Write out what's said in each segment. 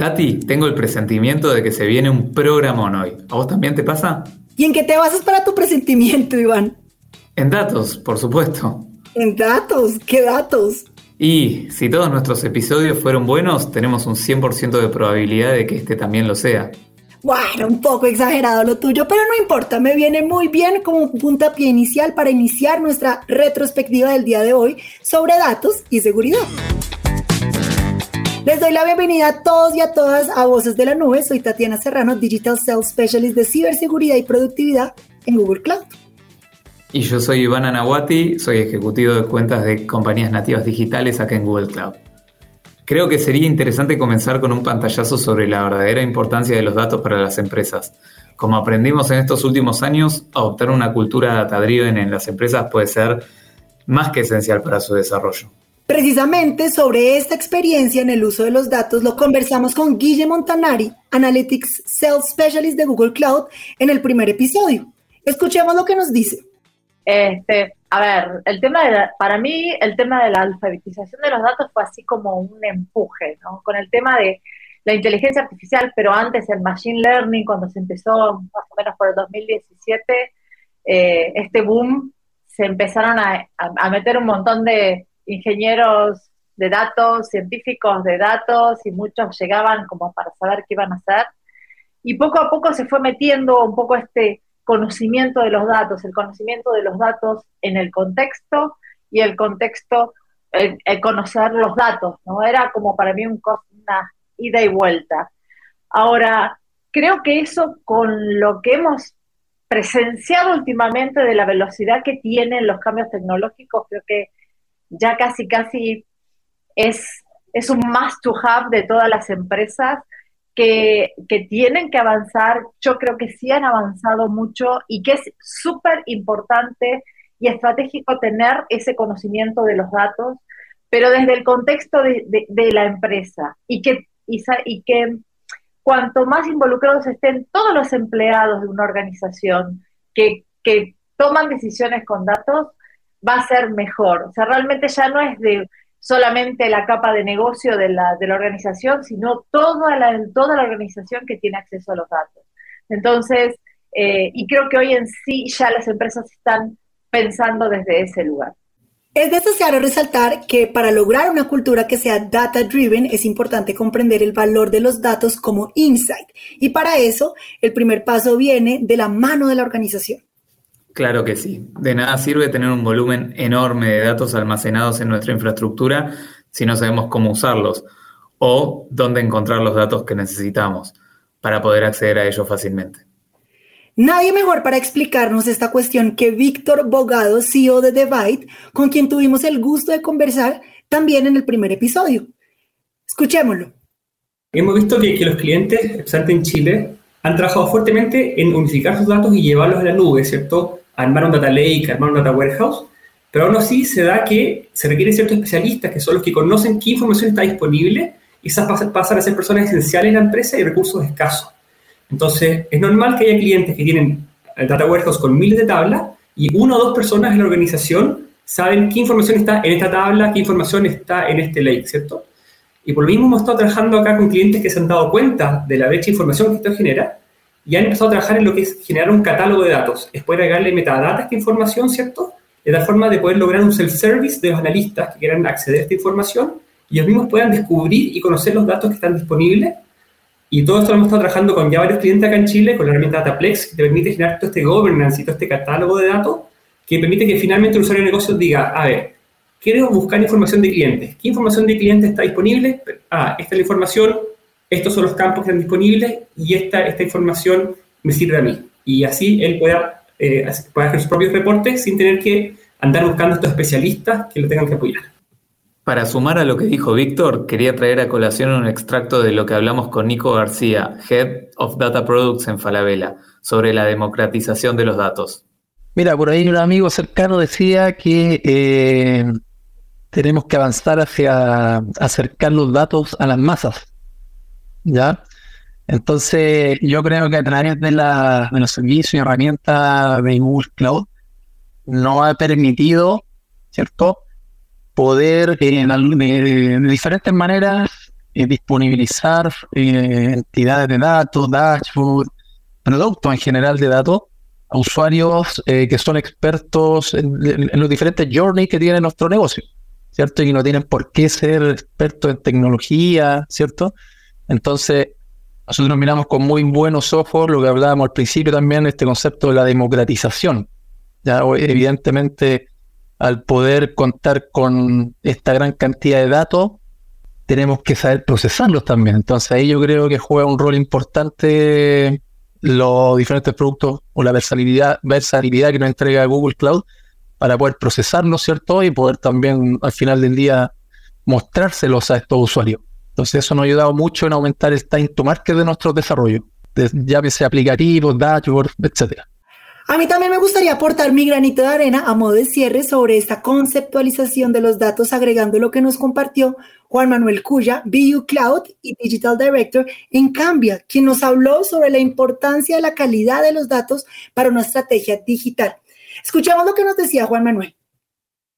Tati, tengo el presentimiento de que se viene un programón hoy. ¿A vos también te pasa? ¿Y en qué te basas para tu presentimiento, Iván? En datos, por supuesto. ¿En datos? ¿Qué datos? Y si todos nuestros episodios fueron buenos, tenemos un 100% de probabilidad de que este también lo sea. Bueno, un poco exagerado lo tuyo, pero no importa, me viene muy bien como puntapié inicial para iniciar nuestra retrospectiva del día de hoy sobre datos y seguridad. Les doy la bienvenida a todos y a todas a Voces de la Nube. Soy Tatiana Serrano, Digital Sales Specialist de Ciberseguridad y Productividad en Google Cloud. Y yo soy Iván Anahuati, soy ejecutivo de cuentas de compañías nativas digitales acá en Google Cloud. Creo que sería interesante comenzar con un pantallazo sobre la verdadera importancia de los datos para las empresas. Como aprendimos en estos últimos años, adoptar una cultura data-driven en las empresas puede ser más que esencial para su desarrollo. Precisamente sobre esta experiencia en el uso de los datos lo conversamos con Guille Montanari, Analytics Sales Specialist de Google Cloud, en el primer episodio. Escuchemos lo que nos dice. Este, a ver, el tema de para mí el tema de la alfabetización de los datos fue así como un empuje, ¿no? Con el tema de la inteligencia artificial, pero antes el machine learning, cuando se empezó más o menos por el 2017, eh, este boom, se empezaron a meter un montón de, ingenieros de datos, científicos de datos, y muchos llegaban como para saber qué iban a hacer. Y poco a poco se fue metiendo un poco este conocimiento de los datos, el conocimiento de los datos en el contexto y el contexto, el, conocer los datos, ¿no? Era como para mí un, una ida y vuelta. Ahora, creo que eso con lo que hemos presenciado últimamente de la velocidad que tienen los cambios tecnológicos, creo que ya casi, casi es, es un must to have de todas las empresas que, que, tienen que avanzar. Yo creo que sí han avanzado mucho y que es súper importante y estratégico tener ese conocimiento de los datos, pero desde el contexto de, de, la empresa y que, y, y que cuanto más involucrados estén todos los empleados de una organización que, que toman decisiones con datos, va a ser mejor. O sea, realmente ya no es de solamente la capa de negocio de la, de la organización, sino toda la, toda la organización que tiene acceso a los datos. Entonces, eh, y creo que hoy en sí ya las empresas están pensando desde ese lugar. Es necesario resaltar que para lograr una cultura que sea data driven es importante comprender el valor de los datos como insight. Y para eso, el primer paso viene de la mano de la organización. Claro que sí. De nada sirve tener un volumen enorme de datos almacenados en nuestra infraestructura si no sabemos cómo usarlos o dónde encontrar los datos que necesitamos para poder acceder a ellos fácilmente. Nadie mejor para explicarnos esta cuestión que Víctor Bogado, CEO de Divide, con quien tuvimos el gusto de conversar también en el primer episodio. Escuchémoslo. Hemos visto que, los clientes, especialmente en Chile, han trabajado fuertemente en unificar sus datos y llevarlos a la nube, ¿cierto? Armar un data lake, armar un data warehouse, pero aún así se da que se requieren ciertos especialistas que son los que conocen qué información está disponible y esas pasan a ser personas esenciales en la empresa y recursos escasos. Entonces, es normal que haya clientes que tienen el data warehouse con miles de tablas y una o dos personas en la organización saben qué información está en esta tabla, qué información está en este lake, ¿cierto? Y por lo mismo hemos estado trabajando acá con clientes que se han dado cuenta de la brecha de información que esto genera y han empezado a trabajar en lo que es generar un catálogo de datos. Es poder agregarle metadata a esta información, ¿cierto? De tal forma de poder lograr un self-service de los analistas que quieran acceder a esta información y ellos mismos puedan descubrir y conocer los datos que están disponibles. Y todo esto lo hemos estado trabajando con ya varios clientes acá en Chile, con la herramienta Dataplex, que te permite generar todo este governance y todo este catálogo de datos, que permite que finalmente el usuario de negocio diga, a ver, quiero buscar información de clientes. ¿Qué información de clientes está disponible? Ah, esta es la información, estos son los campos que están disponibles y esta, esta información me sirve a mí. Y así él pueda, eh, hacer sus propios reportes sin tener que andar buscando estos especialistas que lo tengan que apoyar. Para sumar a lo que dijo Víctor, quería traer a colación un extracto de lo que hablamos con Nico García, Head of Data Products en Falabella, sobre la democratización de los datos. Mira, por ahí un amigo cercano decía que eh, tenemos que avanzar hacia acercar los datos a las masas. ¿Ya? Entonces, yo creo que a través de, la, de los servicios y herramientas de Google Cloud nos ha permitido, ¿cierto?, poder de, diferentes maneras disponibilizar entidades de datos, dashboard, productos en general de datos a usuarios que son expertos en, en, los diferentes journeys que tiene nuestro negocio, ¿cierto? Y no tienen por qué ser expertos en tecnología, ¿cierto? Entonces, nosotros miramos con muy buenos ojos lo que hablábamos al principio también, este concepto de la democratización. Ya, evidentemente, al poder contar con esta gran cantidad de datos, tenemos que saber procesarlos también. Entonces ahí yo creo que juega un rol importante los diferentes productos o la versatilidad, versatilidad que nos entrega Google Cloud para poder procesarlos, ¿cierto? Y poder también al final del día mostrárselos a estos usuarios. Entonces eso nos ha ayudado mucho en aumentar el time to market de nuestros desarrollos, de, sea aplicativos, dashboards, etcétera. A mí también me gustaría aportar mi granito de arena a modo de cierre sobre esta conceptualización de los datos, agregando lo que nos compartió Juan Manuel Cuya, BU Cloud y Digital Director en Cambia, quien nos habló sobre la importancia de la calidad de los datos para una estrategia digital. Escuchamos lo que nos decía Juan Manuel.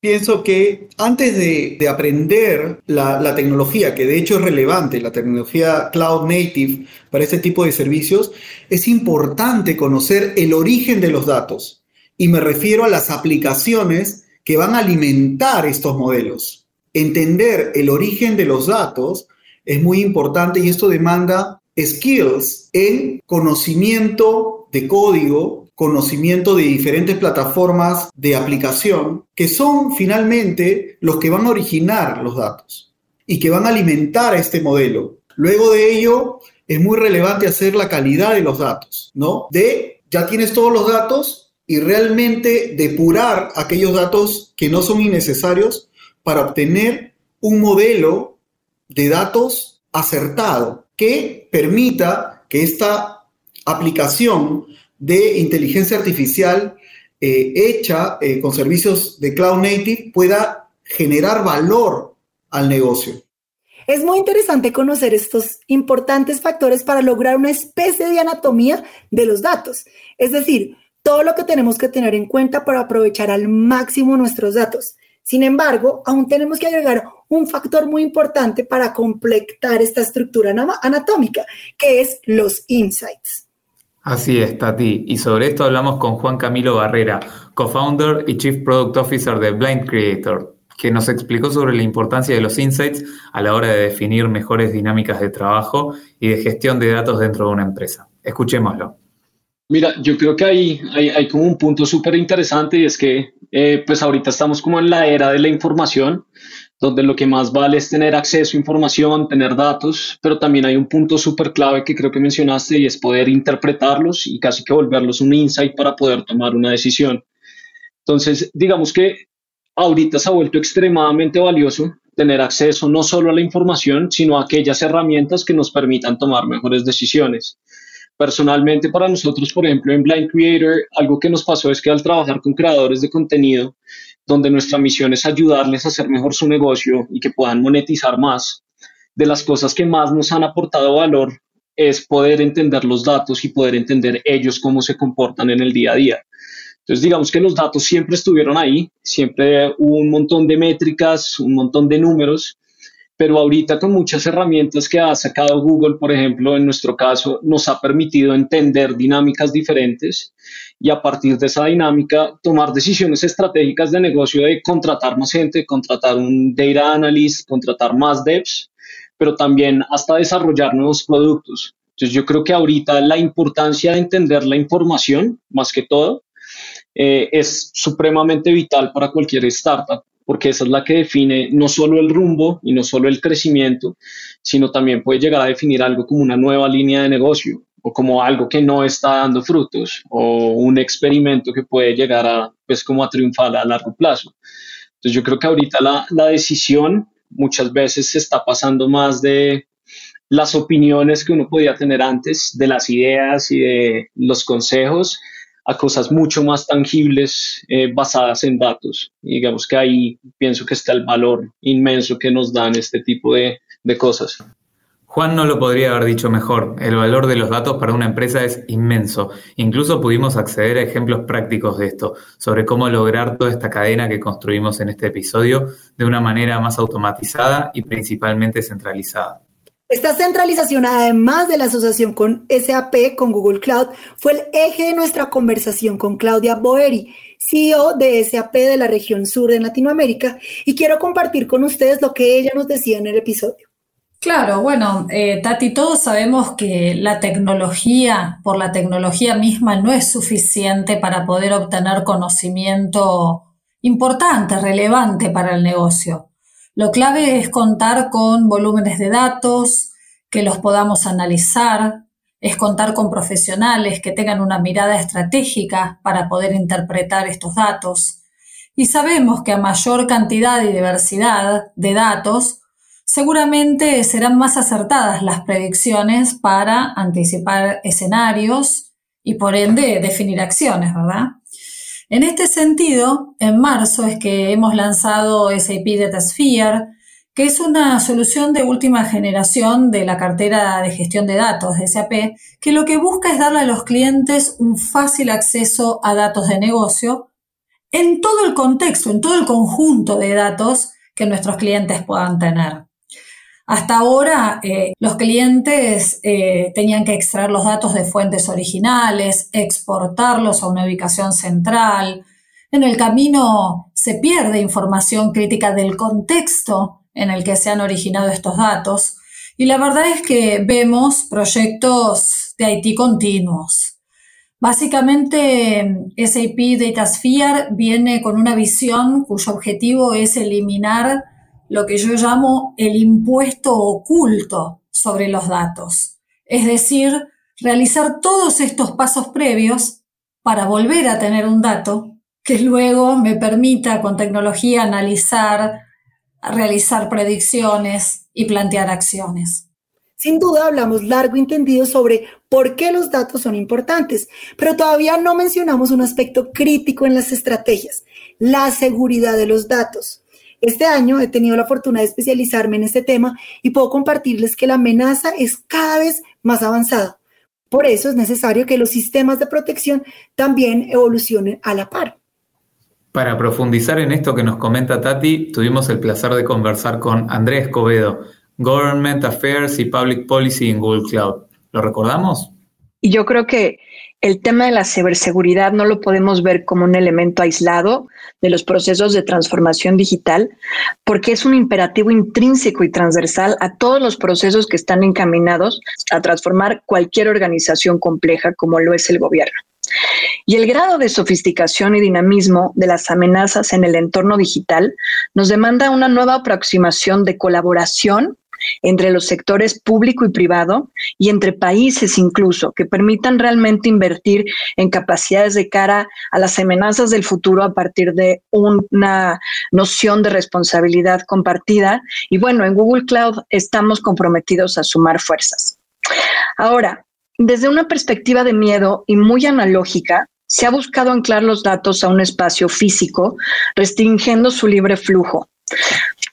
Pienso que antes de, aprender la, tecnología, que de hecho es relevante, la tecnología cloud native para este tipo de servicios, es importante conocer el origen de los datos. Y me refiero a las aplicaciones que van a alimentar estos modelos. Entender el origen de los datos es muy importante y esto demanda skills en conocimiento de código, conocimiento de diferentes plataformas de aplicación que son finalmente los que van a originar los datos y que van a alimentar a este modelo. Luego de ello, es muy relevante hacer la calidad de los datos, ¿no? De ya tienes todos los datos y realmente depurar aquellos datos que no son innecesarios para obtener un modelo de datos acertado que permita que esta aplicación de inteligencia artificial eh, hecha eh, con servicios de cloud native pueda generar valor al negocio. Es muy interesante conocer estos importantes factores para lograr una especie de anatomía de los datos, es decir, todo lo que tenemos que tener en cuenta para aprovechar al máximo nuestros datos. Sin embargo, aún tenemos que agregar un factor muy importante para completar esta estructura anatómica, que es los insights. Así es, Tati. Y sobre esto hablamos con Juan Camilo Barrera, co-founder y Chief Product Officer de Blind Creator, que nos explicó sobre la importancia de los insights a la hora de definir mejores dinámicas de trabajo y de gestión de datos dentro de una empresa. Escuchémoslo. Mira, yo creo que hay, hay, como un punto súper interesante y es que eh, pues ahorita estamos como en la era de la información donde lo que más vale es tener acceso a información, tener datos, pero también hay un punto súper clave que creo que mencionaste y es poder interpretarlos y casi que volverlos un insight para poder tomar una decisión. Entonces, digamos que ahorita se ha vuelto extremadamente valioso tener acceso no solo a la información, sino a aquellas herramientas que nos permitan tomar mejores decisiones. Personalmente, para nosotros, por ejemplo, en Blind Creator, algo que nos pasó es que al trabajar con creadores de contenido, donde nuestra misión es ayudarles a hacer mejor su negocio y que puedan monetizar más. De las cosas que más nos han aportado valor es poder entender los datos y poder entender ellos cómo se comportan en el día a día. Entonces, digamos que los datos siempre estuvieron ahí, siempre hubo un montón de métricas, un montón de números, pero ahorita con muchas herramientas que ha sacado Google, por ejemplo, en nuestro caso, nos ha permitido entender dinámicas diferentes y a partir de esa dinámica tomar decisiones estratégicas de negocio de contratar más gente, contratar un data analyst, contratar más devs, pero también hasta desarrollar nuevos productos. Entonces yo creo que ahorita la importancia de entender la información, más que todo, eh, es supremamente vital para cualquier startup porque esa es la que define no solo el rumbo y no solo el crecimiento, sino también puede llegar a definir algo como una nueva línea de negocio o como algo que no está dando frutos o un experimento que puede llegar a, pues, como a triunfar a largo plazo. Entonces yo creo que ahorita la, la decisión muchas veces se está pasando más de las opiniones que uno podía tener antes, de las ideas y de los consejos, a cosas mucho más tangibles eh, basadas en datos. Y digamos que ahí pienso que está el valor inmenso que nos dan este tipo de, de cosas. Juan no lo podría haber dicho mejor. El valor de los datos para una empresa es inmenso. Incluso pudimos acceder a ejemplos prácticos de esto, sobre cómo lograr toda esta cadena que construimos en este episodio de una manera más automatizada y principalmente centralizada. Esta centralización, además de la asociación con SAP, con Google Cloud, fue el eje de nuestra conversación con Claudia Boeri, CEO de SAP de la región sur de Latinoamérica, y quiero compartir con ustedes lo que ella nos decía en el episodio. Claro, bueno, eh, Tati, todos sabemos que la tecnología, por la tecnología misma, no es suficiente para poder obtener conocimiento importante, relevante para el negocio. Lo clave es contar con volúmenes de datos, que los podamos analizar, es contar con profesionales que tengan una mirada estratégica para poder interpretar estos datos. Y sabemos que a mayor cantidad y diversidad de datos, seguramente serán más acertadas las predicciones para anticipar escenarios y por ende definir acciones, ¿verdad? En este sentido, en marzo es que hemos lanzado SAP DataSphere, que es una solución de última generación de la cartera de gestión de datos de SAP, que lo que busca es darle a los clientes un fácil acceso a datos de negocio en todo el contexto, en todo el conjunto de datos que nuestros clientes puedan tener. Hasta ahora, eh, los clientes eh, tenían que extraer los datos de fuentes originales, exportarlos a una ubicación central. En el camino se pierde información crítica del contexto en el que se han originado estos datos. Y la verdad es que vemos proyectos de IT continuos. Básicamente, SAP DataSphere viene con una visión cuyo objetivo es eliminar lo que yo llamo el impuesto oculto sobre los datos. Es decir, realizar todos estos pasos previos para volver a tener un dato que luego me permita con tecnología analizar, realizar predicciones y plantear acciones. Sin duda hablamos largo y entendido sobre por qué los datos son importantes, pero todavía no mencionamos un aspecto crítico en las estrategias, la seguridad de los datos. Este año he tenido la fortuna de especializarme en este tema y puedo compartirles que la amenaza es cada vez más avanzada. Por eso es necesario que los sistemas de protección también evolucionen a la par. Para profundizar en esto que nos comenta Tati, tuvimos el placer de conversar con Andrés Escobedo, Government Affairs y Public Policy en Google Cloud. ¿Lo recordamos? Y yo creo que el tema de la ciberseguridad no lo podemos ver como un elemento aislado de los procesos de transformación digital, porque es un imperativo intrínseco y transversal a todos los procesos que están encaminados a transformar cualquier organización compleja como lo es el gobierno. Y el grado de sofisticación y dinamismo de las amenazas en el entorno digital nos demanda una nueva aproximación de colaboración entre los sectores público y privado y entre países incluso, que permitan realmente invertir en capacidades de cara a las amenazas del futuro a partir de una noción de responsabilidad compartida. Y bueno, en Google Cloud estamos comprometidos a sumar fuerzas. Ahora, desde una perspectiva de miedo y muy analógica, se ha buscado anclar los datos a un espacio físico, restringiendo su libre flujo.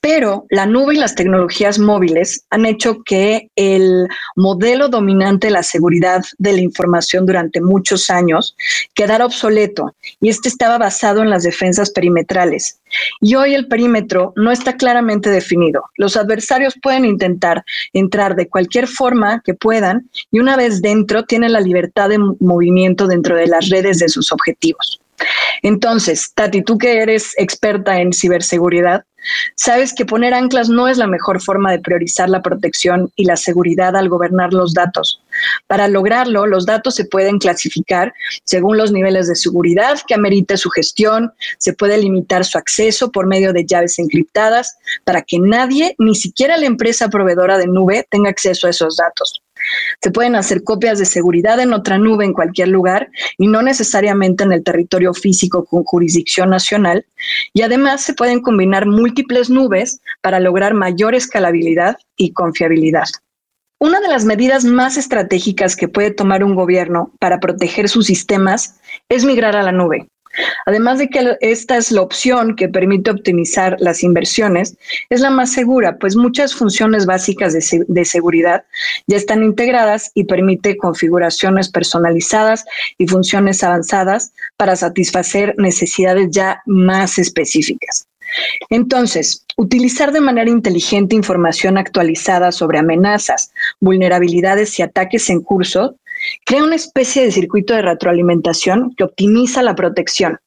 Pero la nube y las tecnologías móviles han hecho que el modelo dominante de la seguridad de la información durante muchos años quedara obsoleto y este estaba basado en las defensas perimetrales. Y hoy el perímetro no está claramente definido. Los adversarios pueden intentar entrar de cualquier forma que puedan y una vez dentro tienen la libertad de movimiento dentro de las redes de sus objetivos. Entonces, Tati, tú que eres experta en ciberseguridad, sabes que poner anclas no es la mejor forma de priorizar la protección y la seguridad al gobernar los datos. Para lograrlo, los datos se pueden clasificar según los niveles de seguridad que amerite su gestión, se puede limitar su acceso por medio de llaves encriptadas para que nadie, ni siquiera la empresa proveedora de nube, tenga acceso a esos datos. Se pueden hacer copias de seguridad en otra nube en cualquier lugar y no necesariamente en el territorio físico con jurisdicción nacional. Y además se pueden combinar múltiples nubes para lograr mayor escalabilidad y confiabilidad. Una de las medidas más estratégicas que puede tomar un gobierno para proteger sus sistemas es migrar a la nube. Además de que esta es la opción que permite optimizar las inversiones, es la más segura, pues muchas funciones básicas de, seguridad ya están integradas y permite configuraciones personalizadas y funciones avanzadas para satisfacer necesidades ya más específicas. Entonces, utilizar de manera inteligente información actualizada sobre amenazas, vulnerabilidades y ataques en curso crea una especie de circuito de retroalimentación que optimiza la protección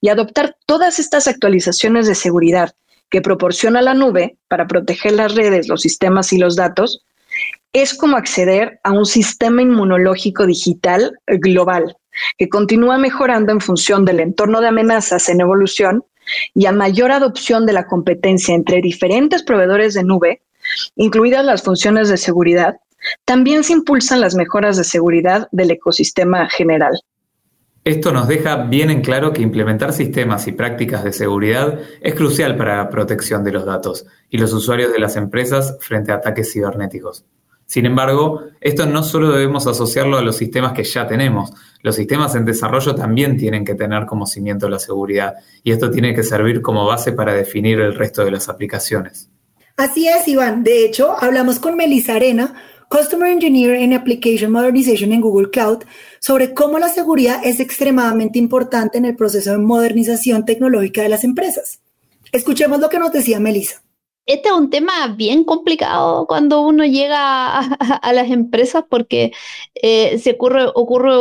y adoptar todas estas actualizaciones de seguridad que proporciona la nube para proteger las redes, los sistemas y los datos, es como acceder a un sistema inmunológico digital global que continúa mejorando en función del entorno de amenazas en evolución y a mayor adopción de la competencia entre diferentes proveedores de nube, incluidas las funciones de seguridad, también se impulsan las mejoras de seguridad del ecosistema general. Esto nos deja bien en claro que implementar sistemas y prácticas de seguridad es crucial para la protección de los datos y los usuarios de las empresas frente a ataques cibernéticos. Sin embargo, esto no solo debemos asociarlo a los sistemas que ya tenemos, los sistemas en desarrollo también tienen que tener como cimiento la seguridad y esto tiene que servir como base para definir el resto de las aplicaciones. Así es, Iván. De hecho, hablamos con Melissa Arena, Customer Engineer en Application Modernization en Google Cloud, sobre cómo la seguridad es extremadamente importante en el proceso de modernización tecnológica de las empresas. Escuchemos lo que nos decía Melissa este es un tema bien complicado cuando uno llega a, las empresas porque eh, se ocurre, ocurre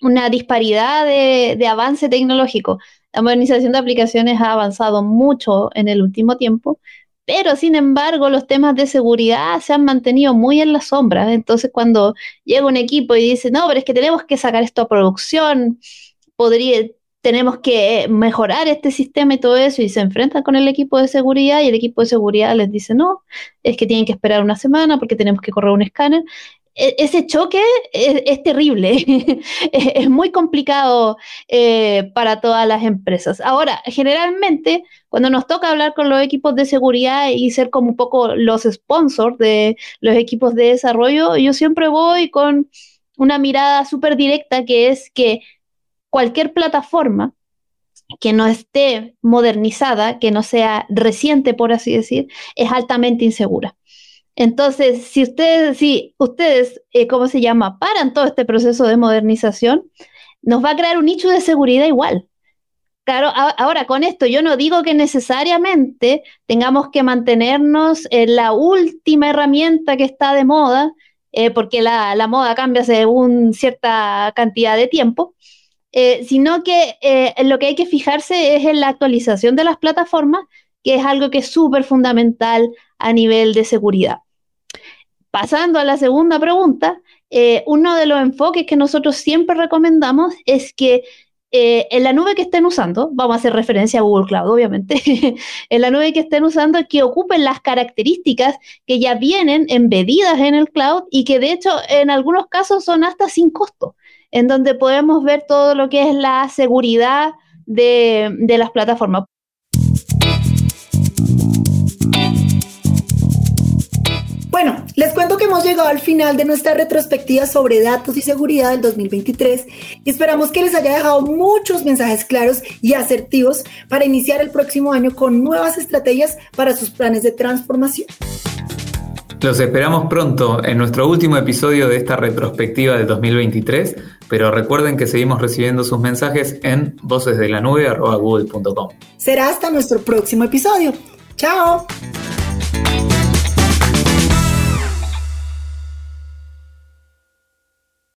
una disparidad de, avance tecnológico. La modernización de aplicaciones ha avanzado mucho en el último tiempo, pero sin embargo los temas de seguridad se han mantenido muy en la sombra. Entonces cuando llega un equipo y dice, no, pero es que tenemos que sacar esto a producción, tenemos que mejorar este sistema y todo eso, y se enfrentan con el equipo de seguridad y el equipo de seguridad les dice, no, es que tienen que esperar una semana porque tenemos que correr un escáner. E, ese choque es, terrible, es, muy complicado eh, para todas las empresas. Ahora, generalmente, cuando nos toca hablar con los equipos de seguridad y ser como un poco los sponsors de los equipos de desarrollo, yo siempre voy con una mirada súper directa que es que cualquier plataforma que no esté modernizada, que no sea reciente, por así decir, es altamente insegura. Entonces, si ustedes, si ustedes, eh, ¿cómo se llama?, paran todo este proceso de modernización, nos va a crear un nicho de seguridad igual. Claro, ahora con esto yo no digo que necesariamente tengamos que mantenernos en la última herramienta que está de moda, eh, porque la, moda cambia según cierta cantidad de tiempo, eh, sino que eh, lo que hay que fijarse es en la actualización de las plataformas, que es algo que es súper fundamental a nivel de seguridad. Pasando a la segunda pregunta, uno de los enfoques que nosotros siempre recomendamos es que en la nube que estén usando, vamos a hacer referencia a Google Cloud, obviamente, en la nube que estén usando, que ocupen las características que ya vienen embedidas en el cloud y que de hecho en algunos casos son hasta sin costo en donde podemos ver todo lo que es la seguridad de, las plataformas. Les cuento que hemos llegado al final de nuestra retrospectiva sobre datos y seguridad del 2023 y esperamos que les haya dejado muchos mensajes claros y asertivos para iniciar el próximo año con nuevas estrategias para sus planes de transformación. Los esperamos pronto en nuestro último episodio de esta retrospectiva del 2023 pero recuerden que seguimos recibiendo sus mensajes en vocesdelanube.google.com. Será hasta nuestro próximo episodio. ¡Chao!